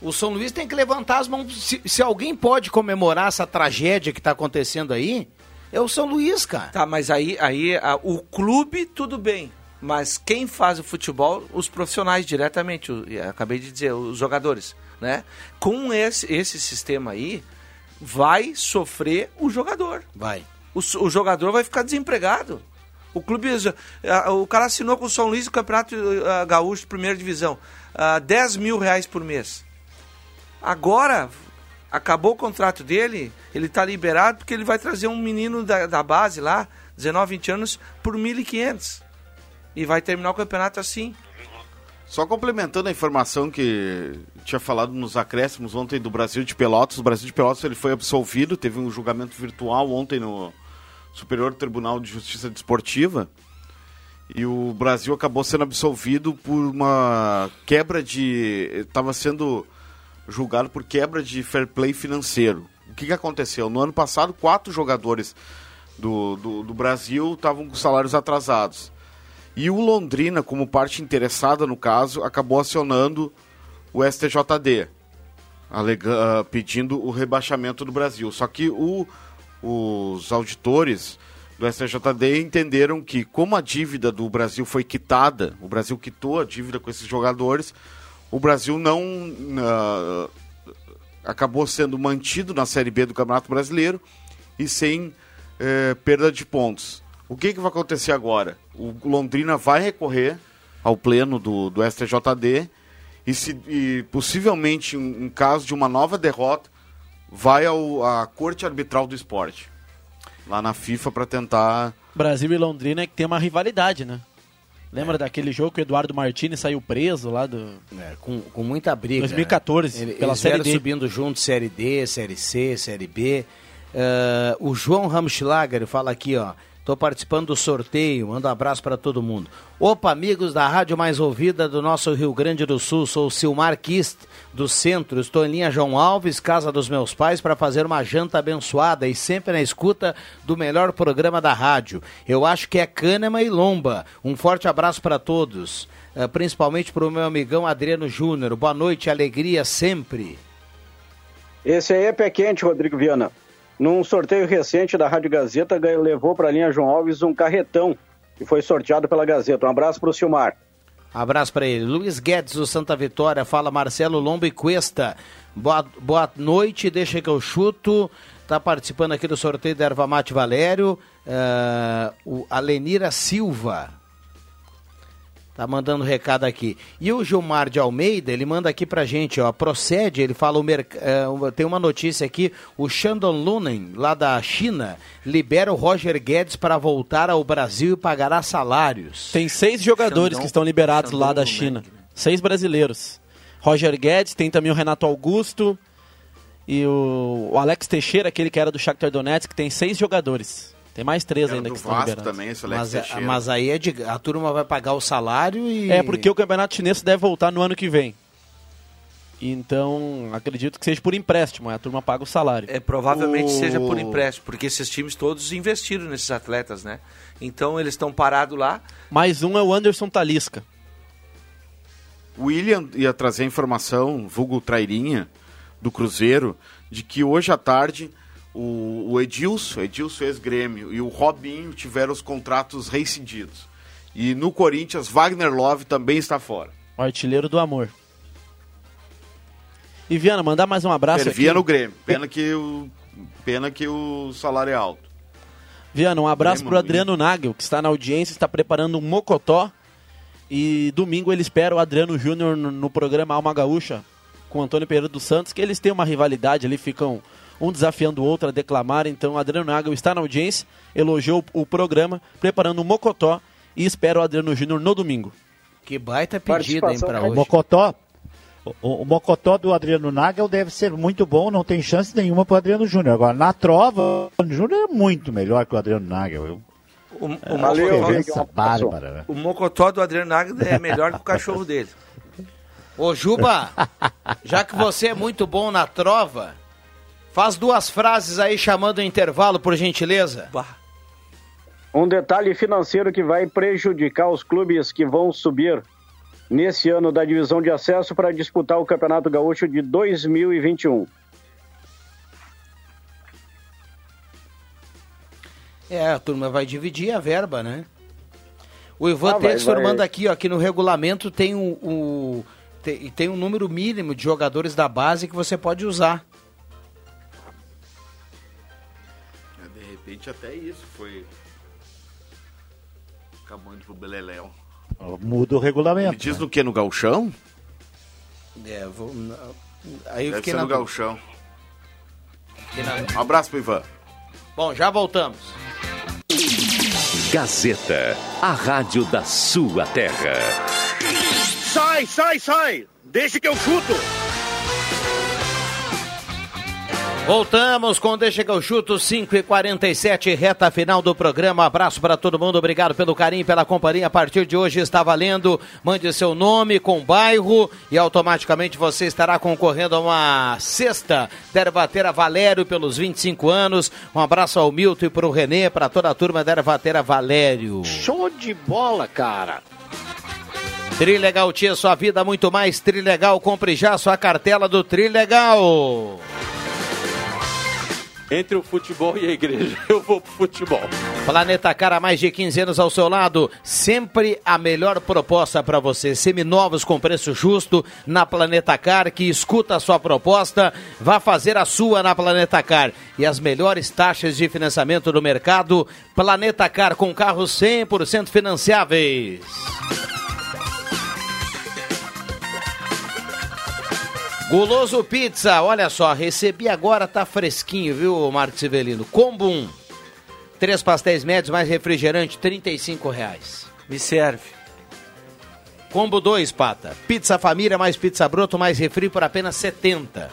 O São Luís tem que levantar as mãos. Se, se alguém pode comemorar essa tragédia que está acontecendo aí, é o São Luís, cara. Tá, mas aí, aí a- o clube, tudo bem. Mas quem faz o futebol, os profissionais diretamente, o- acabei de dizer, os jogadores, né? Com esse, esse sistema aí, vai sofrer o jogador. Vai. O, o jogador vai ficar desempregado. O clube, o cara assinou com o São Luís o Campeonato ah, Gaúcho, primeira divisão, ah, 10 mil reais por mês. Agora, acabou o contrato dele, ele está liberado porque ele vai trazer um menino da, da base lá, 19, 20 anos, por 1.500. E vai terminar o campeonato assim. Só complementando a informação que tinha falado nos acréscimos ontem do Brasil de Pelotas. O Brasil de Pelotas ele foi absolvido, teve um julgamento virtual ontem no Superior Tribunal de Justiça Desportiva. E o Brasil acabou sendo absolvido por uma quebra de. Estava sendo julgado por quebra de fair play financeiro. O que, que aconteceu? No ano passado, quatro jogadores do, do, do Brasil estavam com salários atrasados. E o Londrina, como parte interessada no caso, acabou acionando o STJD, alega- ah, pedindo o rebaixamento do Brasil. Só que o- os auditores do STJD entenderam que, como a dívida do Brasil foi quitada, o Brasil quitou a dívida com esses jogadores, o Brasil não ah, acabou sendo mantido na Série B do Campeonato Brasileiro e sem eh, perda de pontos. O que, que vai acontecer agora? O Londrina vai recorrer ao pleno do, do STJD e, se, e possivelmente, em, em caso de uma nova derrota, vai ao, à Corte Arbitral do Esporte, lá na FIFA, para tentar. Brasil e Londrina é que tem uma rivalidade, né? Lembra daquele jogo que o Eduardo Martini saiu preso lá do. com, com muita briga. 2014, né? Ele- pela Eles Série D. subindo juntos, Série D, Série C, Série B. Ah, o João Ramschlager fala aqui, ó. Tô participando do sorteio, manda um abraço para todo mundo. Opa, amigos da rádio mais ouvida do nosso Rio Grande do Sul, sou o Silmar Kist, do centro. Estou em linha João Alves, casa dos meus pais, para fazer uma janta abençoada e sempre na escuta do melhor programa da rádio. Eu acho que é Cânema e Lomba. Um forte abraço para todos, eh, principalmente para o meu amigão Adriano Júnior. Boa noite, alegria sempre. Esse aí é pé quente, Rodrigo Viana. Num sorteio recente da Rádio Gazeta, levou para a linha João Alves um carretão que foi sorteado pela Gazeta. Um abraço para o Silmar. Abraço para ele. Luiz Guedes do Santa Vitória, fala Marcelo Lombo e Cuesta. Boa, boa noite, deixa que eu chuto. Tá participando aqui do sorteio da Erva Mate Valério. eh, o Alenira Silva. Tá mandando recado aqui. E o Gilmar de Almeida, ele manda aqui pra gente, ó. Procede, ele fala o merc... eh, tem uma notícia aqui, o Shandong Lunen, lá da China, libera o Roger Guedes para voltar ao Brasil e pagará salários. Tem seis jogadores Xandão- que estão liberados lá da China. Seis brasileiros. Roger Guedes, tem também o Renato Augusto e o, o Alex Teixeira, aquele que era do Shakhtar Donetsk, tem seis jogadores. Tem mais três ainda que estão liberados. mas, é- mas aí é de, a turma vai pagar o salário e. É porque o campeonato chinês deve voltar no ano que vem. Então, acredito que seja por empréstimo, a turma paga o salário. É, provavelmente O- seja por empréstimo, porque esses times todos investiram nesses atletas, né? Então eles estão parados lá. Mais um é o Anderson Talisca. O William ia trazer a informação, vulgo Trairinha, do Cruzeiro, de que hoje à tarde o, o Edilson, Edilson ex-grêmio, e o Robinho tiveram os contratos rescindidos. E no Corinthians, Wagner Love também está fora. O artilheiro do amor. E Viana, mandar mais um abraço Servia aqui. no Grêmio. Pena que, o, pena que o salário é alto. Viana, um abraço Grêmio pro Adriano Nagel, que está na audiência, está preparando um mocotó. E domingo ele espera o Adriano Júnior no, no programa Alma Gaúcha com o Antônio Pereira dos Santos, que eles têm uma rivalidade ali, ficam um desafiando o outro a declamar. Então o Adriano Nagel está na audiência, elogiou o, o programa, preparando um mocotó e espera o Adriano Júnior no domingo. Que baita pedido, hein, pra O hoje. Mocotó, o, o Mocotó do Adriano Nagel deve ser muito bom, não tem chance nenhuma pro Adriano Júnior. Agora, na trova, o Adriano Júnior é muito melhor que o Adriano Nagel. Eu, O, é o uma Mocotó- bárbara, né? o Mocotó do Adriano Nagel é melhor que o cachorro dele. Ô Juba, já que você é muito bom na trova, Faz duas frases aí chamando o intervalo, por gentileza. Um detalhe financeiro que vai prejudicar os clubes que vão subir nesse ano da divisão de acesso para disputar o Campeonato Gaúcho de 2021. É, a turma vai dividir a verba, né? O Ivan Ah, vai. manda aqui, ó, que no regulamento tem o, o- tem, tem um número mínimo de jogadores da base que você pode usar. Repente até isso foi. Acabando pro Beleléu. Muda o regulamento. Me diz no que? No galchão? É, vou, aí eu Deve fiquei ser na no galchão. Na- Um abraço pro Ivan. Bom, já voltamos. Gazeta, a rádio da sua terra. Sai, sai, sai! Deixa que eu chuto! Voltamos com Deixa que eu chuto 5 e 47 reta final do programa. Abraço para todo mundo, obrigado pelo carinho, pela companhia. A partir de hoje está valendo. Mande seu nome com bairro e automaticamente você estará concorrendo a uma cesta da Ervatera Valério pelos 25 anos. Um abraço ao Milton e para o Renê, para toda a turma da Ervatera Valério. Show de bola, cara. Trilegal Tia, sua vida muito mais. Trilegal, compre já sua cartela do Trilegal. Entre o futebol e a igreja, eu vou pro futebol. Planeta Car há mais de 15 anos ao seu lado, sempre a melhor proposta para você. Seminovos com preço justo na Planeta Car, que escuta a sua proposta, vá fazer a sua na Planeta Car. E as melhores taxas de financiamento do mercado, Planeta Car com carros 100% financiáveis. Guloso Pizza, olha só, recebi agora, tá fresquinho, viu, Marcos Severino? Combo 1. Três pastéis médios mais refrigerante, 35 reais. Me serve. Combo 2, Pata. Pizza família mais pizza broto mais refri por apenas 70.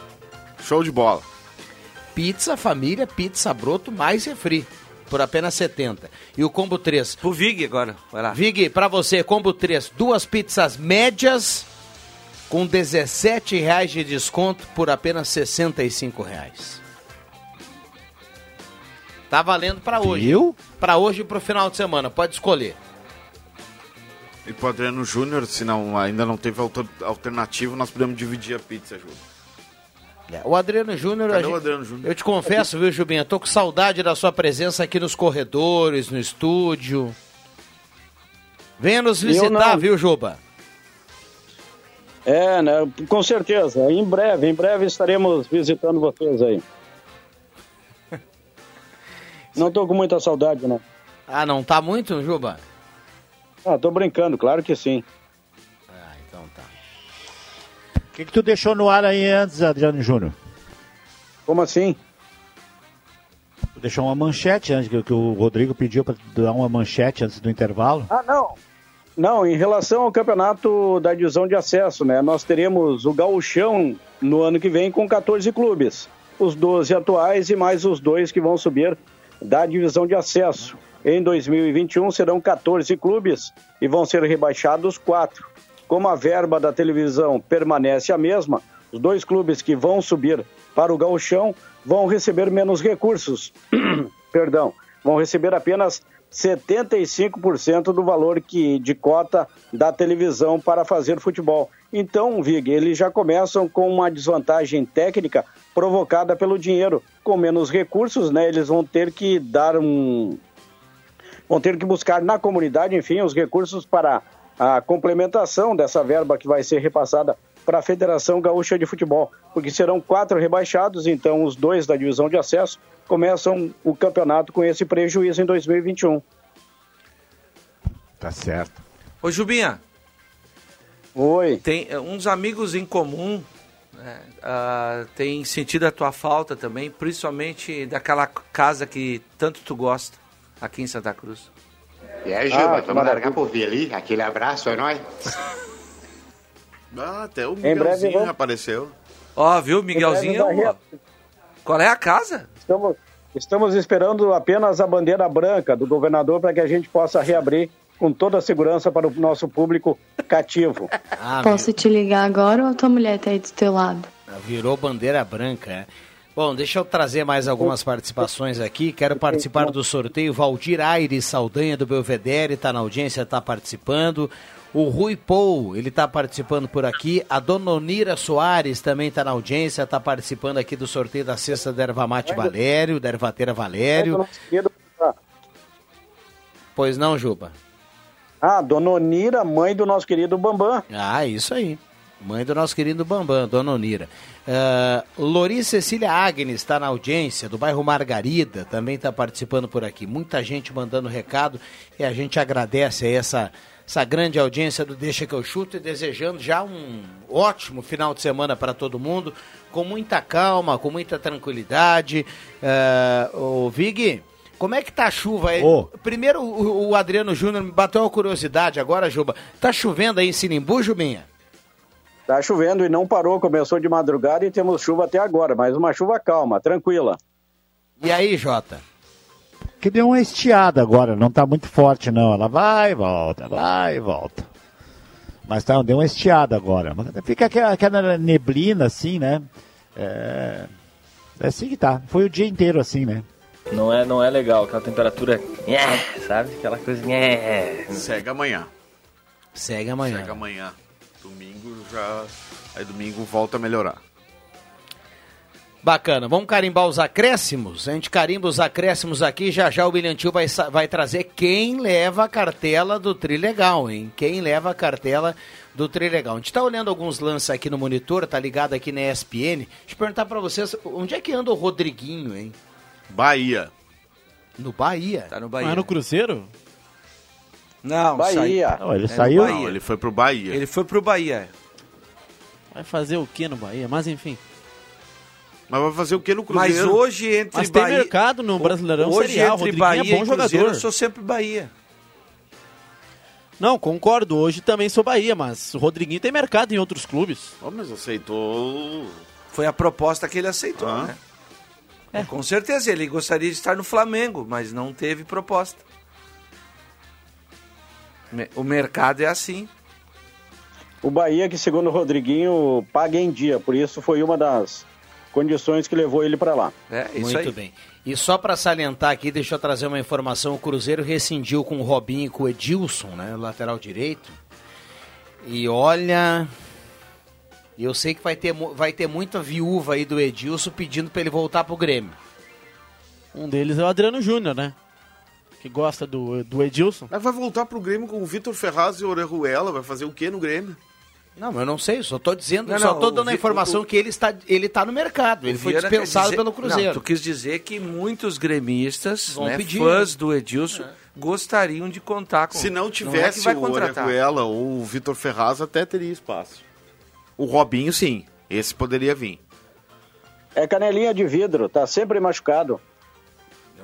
Show de bola. Pizza família, pizza broto mais refri por apenas 70. E o combo 3. Pro Vig agora, vai lá. Vig, pra você, combo 3, duas pizzas médias com 17 reais de desconto por apenas 65 reais. Tá valendo pra hoje. Viu? Pra hoje e pro final de semana, pode escolher. E pro Adriano Júnior, se não, ainda não teve alter- alternativa, nós podemos dividir a pizza, Júnior. É, O Adriano Júnior. Cadê o Adriano Júnior? Eu te confesso, viu, Jubinha? Eu tô com saudade da sua presença aqui nos corredores, no estúdio. Venha nos visitar, viu, Juba? É, né? Com certeza. Em breve, em breve estaremos visitando vocês aí. Não tô com muita saudade, não. Ah, não tá muito, Juba? Ah, tô brincando, claro que sim. Ah, então tá. O que, que tu deixou no ar aí antes, Adriano Júnior? Como assim? Tu deixou uma manchete antes, que, que o Rodrigo pediu para dar uma manchete antes do intervalo. Ah, não. Não, em relação ao campeonato da divisão de acesso, né? Nós teremos o gauchão no ano que vem com 14 clubes. Os 12 atuais e mais os dois que vão subir da divisão de acesso. Em 2021 serão 14 clubes e vão ser rebaixados quatro. Como a verba da televisão permanece a mesma, os dois clubes que vão subir para o gauchão vão receber menos recursos. Perdão, vão receber apenas 75% do valor que de cota da televisão para fazer futebol. Então, Vig, eles já começam com uma desvantagem técnica provocada pelo dinheiro. Com menos recursos, né, eles vão ter que dar um vão ter que buscar na comunidade, enfim, os recursos para a complementação dessa verba que vai ser repassada para a Federação Gaúcha de Futebol, porque serão quatro rebaixados, então os dois da divisão de acesso começam o campeonato com esse prejuízo em 2021. Tá certo. Ô, Jubinha. Oi. Tem eh, uns amigos em comum, né, ah, tem sentido a tua falta também, principalmente daquela casa que tanto tu gosta, aqui em Santa Cruz. E aí, Juba, Ah, vamos maravilha. largar por vir ali? Aquele abraço, é nóis? Ah, até o breve Miguelzinho vamos- apareceu. Ó, viu, Miguelzinho? Breve vai ó. Qual é a casa? Estamos, estamos esperando apenas a bandeira branca do governador para que a gente possa reabrir com toda a segurança para o nosso público cativo. Ah, Posso te ligar agora ou a tua mulher tá aí do teu lado? Virou bandeira branca, é. Bom, deixa eu trazer mais algumas participações aqui. Quero participar do sorteio. Valdir Aires Saldanha do Belvedere está na audiência, está participando. O Rui Pou, ele está participando por aqui. A Dona Onira Soares também está na audiência, está participando aqui do sorteio da cesta da Erva Mate Valério, da Ervateira Valério. Pois não, Juba? Ah, Dona Onira, mãe do nosso querido Bambam. Ah, isso aí. Mãe do nosso querido Bambam, Dona Onira. Uh, Lori Cecília Agnes está na audiência, do bairro Margarida, também está participando por aqui. Muita gente mandando recado e a gente agradece essa, essa grande audiência do Deixa que eu chuto e desejando já um ótimo final de semana para todo mundo, com muita calma, com muita tranquilidade. Uh, o Vig, como é que tá a chuva aí? Ô. Primeiro, o, o Adriano Júnior me bateu uma curiosidade agora, Juba. Tá chovendo aí em Sinimbu, Jubinha? Tá chovendo e não parou, começou de madrugada e temos chuva até agora, mas uma chuva calma, tranquila. E aí, Jota? Que deu uma estiada agora, não tá muito forte não. Ela vai e volta, vai e volta. Mas tá, deu uma estiada agora. Fica aquela, aquela neblina assim, né? É... é assim que tá. Foi o dia inteiro assim, né? Não é, não é legal, aquela temperatura, sabe? Aquela coisa. Segue amanhã. Segue amanhã. Segue amanhã. Domingo já. Aí domingo volta a melhorar. Bacana, vamos carimbar os acréscimos? A gente carimba os acréscimos aqui, já já o William Tio vai, vai trazer quem leva a cartela do Trilegal, hein? Quem leva a cartela do Trilegal. A gente tá olhando alguns lances aqui no monitor, tá ligado aqui na ESPN. Deixa eu perguntar pra vocês, onde é que anda o Rodriguinho, hein? Bahia. No Bahia? Tá no Mas é no Cruzeiro? Não, Bahia. saiu. Não, ele É no saiu. Bahia. Não, ele foi pro Bahia. Ele foi pro Bahia. Vai fazer o que no Bahia? Mas enfim. Mas vai fazer o que no Mas Cruzeiro? hoje entre Mas tem Bahia... mercado no Brasileirão Hoje Série A, entre Rodriguinho Bahia é bom e Cruzeiro, jogador. eu sou sempre Bahia. Não, concordo. Hoje também sou Bahia, mas o Rodriguinho tem mercado em outros clubes. Oh, mas aceitou. Foi a proposta que ele aceitou, Ah. né? É, com certeza, ele gostaria de estar no Flamengo, mas não teve proposta. O mercado é assim. O Bahia, que segundo o Rodriguinho, paga em dia, por isso foi uma das condições que levou ele para lá. É, isso Muito aí. bem. E só para salientar aqui, deixa eu trazer uma informação: o Cruzeiro rescindiu com o Robinho e com o Edilson, né? Lateral direito. E olha. Eu sei que vai ter, vai ter muita viúva aí do Edilson pedindo para ele voltar pro Grêmio. Um deles é o Adriano Júnior, né? Que gosta do, do Edilson. Mas vai voltar pro Grêmio com o Vitor Ferraz e o Orejuela. Vai fazer o que no Grêmio? Não, mas eu não sei, só tô dizendo, Não, só não, tô o dando a informação o- que ele está, ele tá no mercado. Ele foi dispensado dizer- pelo Cruzeiro. Não, tu quis dizer que muitos gremistas, Vão né, pedir. fãs do Edilson, gostariam de contar com Se não é tivesse que vai o. Orejuela ou o Vitor Ferraz, até teria espaço. O Robinho, sim. Esse poderia vir. É canelinha de vidro, tá sempre machucado.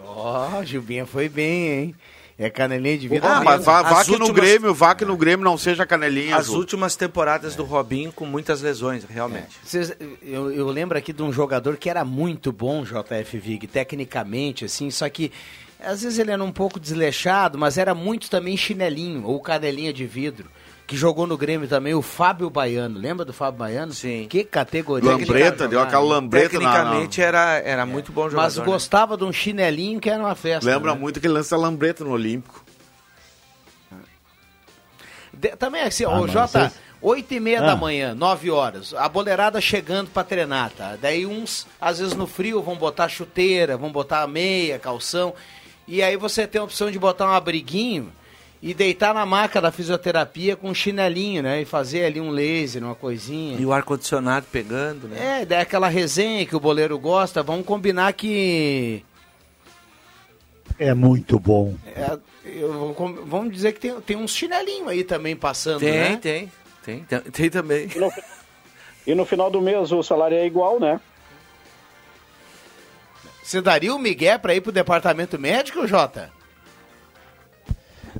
Ó, Gilbinha foi bem, hein? É canelinha de vida. Ah, mas vá, vá que no últimas- Grêmio, vá que no Grêmio não seja canelinha. As Ju. últimas temporadas do Robinho com muitas lesões, realmente. Vocês- eu, eu lembro aqui de um jogador que era muito bom, JF Vig, tecnicamente, assim, só que às vezes ele era um pouco desleixado, mas era muito também chinelinho, ou canelinha de vidro. Que jogou no Grêmio também, o Fábio Baiano. Lembra do Fábio Baiano? Sim. Que categoria. Lambreta, deu aquela lambreta na... Tecnicamente era, era muito bom jogador. Mas né? gostava de um chinelinho que era uma festa. Lembra né? muito aquele lance da lambreta no Olímpico. De- também assim, Ah, ô mas Jota, vocês- oito e meia Ah. da manhã, 9 horas, a boleirada chegando pra treinar, tá? Daí uns, às vezes no frio, vão botar chuteira, vão botar meia, calção, e aí você tem a opção de botar um abriguinho e deitar na maca da fisioterapia com um chinelinho, né? E fazer ali um laser, uma coisinha. E o ar-condicionado pegando, né? É, daí aquela resenha que o boleiro gosta, vamos combinar que... É muito bom. é, eu vamos dizer que tem, tem uns chinelinhos aí também passando, Tem, né? tem, tem, tem, tem também. E no, e no final do mês o salário é igual, né? Você daria o migué pra ir pro departamento médico, Jota?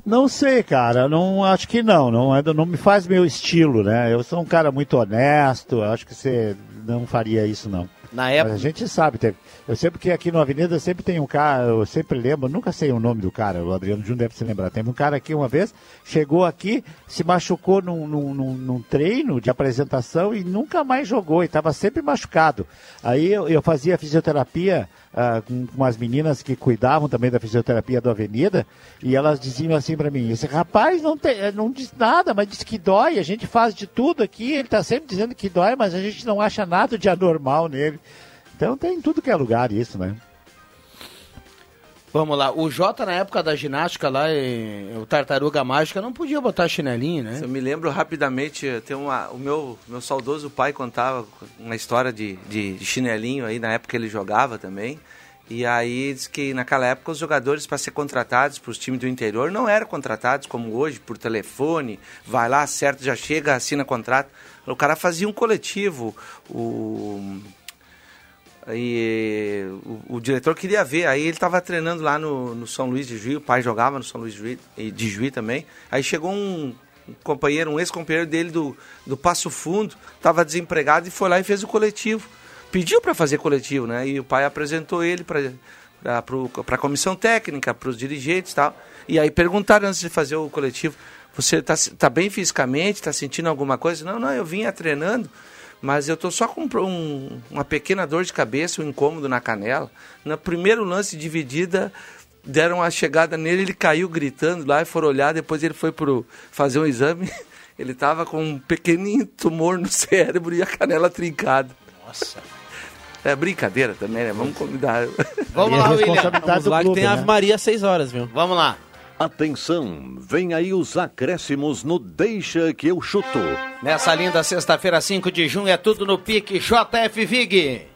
Não sei, cara. Não acho que não. Não, é, não me faz meu estilo, né? Eu sou um cara muito honesto. Acho que você não faria isso, não. Na época. Mas a gente sabe, teve. Eu sempre que aqui na Avenida sempre tem um cara, eu sempre lembro, nunca sei o nome do cara, o Adriano Júnior deve se lembrar. Tem um cara aqui uma vez, chegou aqui, se machucou num, num, num, num treino de apresentação e nunca mais jogou, e estava sempre machucado. Aí eu, eu fazia fisioterapia ah, com umas meninas que cuidavam também da fisioterapia da Avenida, e elas diziam assim para mim: esse rapaz não, tem, não diz nada, mas diz que dói, a gente faz de tudo aqui, ele está sempre dizendo que dói, mas a gente não acha nada de anormal nele. Então tem em tudo que é lugar isso, né? Vamos lá, o Jota na época da ginástica lá, o Tartaruga Mágica, não podia botar chinelinho, né? Eu me lembro rapidamente, tem uma, o meu, meu saudoso pai contava uma história de, de, de chinelinho aí, na época ele jogava também. E aí diz que naquela época os jogadores para ser contratados para os times do interior não eram contratados como hoje, por telefone, vai lá, certo, já chega, assina contrato. O cara fazia um coletivo, o, e o, o diretor queria ver, aí ele estava treinando lá no, no São Luís de Juí, o pai jogava no São Luís de Juí, de Juí também. Aí chegou um, companheiro, um ex-companheiro dele do, do Passo Fundo, estava desempregado e foi lá e fez o coletivo. Pediu para fazer coletivo, né? E o pai apresentou ele para a comissão técnica, para os dirigentes e tal. E aí perguntaram antes de fazer o coletivo: você está tá bem fisicamente? Está sentindo alguma coisa? Não, não, eu vinha treinando mas eu tô só com um- uma pequena dor de cabeça, um incômodo na canela. No primeiro lance de dividida, deram a chegada nele, ele caiu gritando lá e foram olhar, depois ele foi pro fazer um exame, ele tava com um pequenininho tumor no cérebro e a canela trincada. Nossa. É brincadeira também, né? Vamos convidar. Vamos lá, William. Vamos lá que tem Ave Maria às 6 horas, viu? Vamos lá. Atenção, vem aí os acréscimos no Deixa que eu chuto. Nessa linda sexta-feira, 5 de junho, é tudo no pique JF Vig.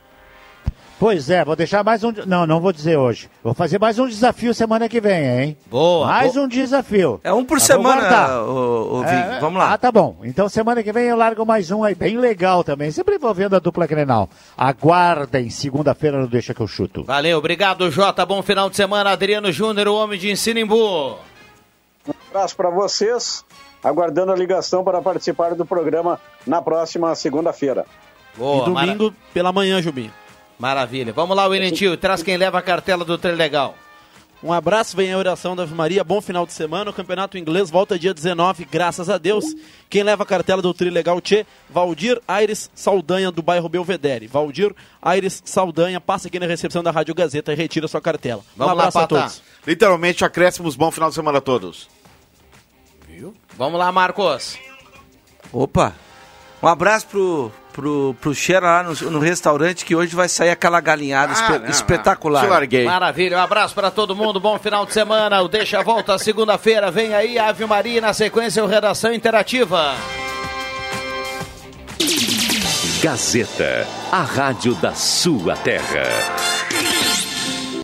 Pois é, vou deixar mais um. Não, não vou dizer hoje. Vou fazer mais um desafio semana que vem, hein? Boa. Mais boa. um desafio. É um por Mas vou semana, ô, ô, Vig. É, Vamos lá. Ah, tá bom. Então semana que vem eu largo mais um aí, bem legal também. Sempre envolvendo a dupla Grenal. Aguardem, segunda-feira no Deixa que eu chuto. Valeu, obrigado, Jota. Bom final de semana. Adriano Júnior, o homem de Sinimbu. Um abraço para vocês, aguardando a ligação para participar do programa na próxima segunda-feira. Boa, e domingo pela manhã, Jubinho. Maravilha. Vamos lá, William Tio. Traz quem leva a cartela do Trem Legal. Um abraço, vem a oração da Ave Maria, bom final de semana. O Campeonato Inglês volta dia 19, graças a Deus. Quem leva a cartela do Tri Legal Tchê, Valdir Aires Saldanha, do bairro Belvedere. Valdir Aires Saldanha, passa aqui na recepção da Rádio Gazeta e retira sua cartela. um abraço a todos. Literalmente, acréscimos, bom final de semana a todos. Vamos lá, Marcos. Opa! Um abraço pro, pro, pro Xera lá no, no restaurante que hoje vai sair aquela galinhada Ah, espe- não, espetacular. Maravilha, um abraço para todo mundo, bom final de semana. O Deixa a volta segunda-feira. Vem aí Ave Maria e na sequência o Redação Interativa. Gazeta, a rádio da sua terra.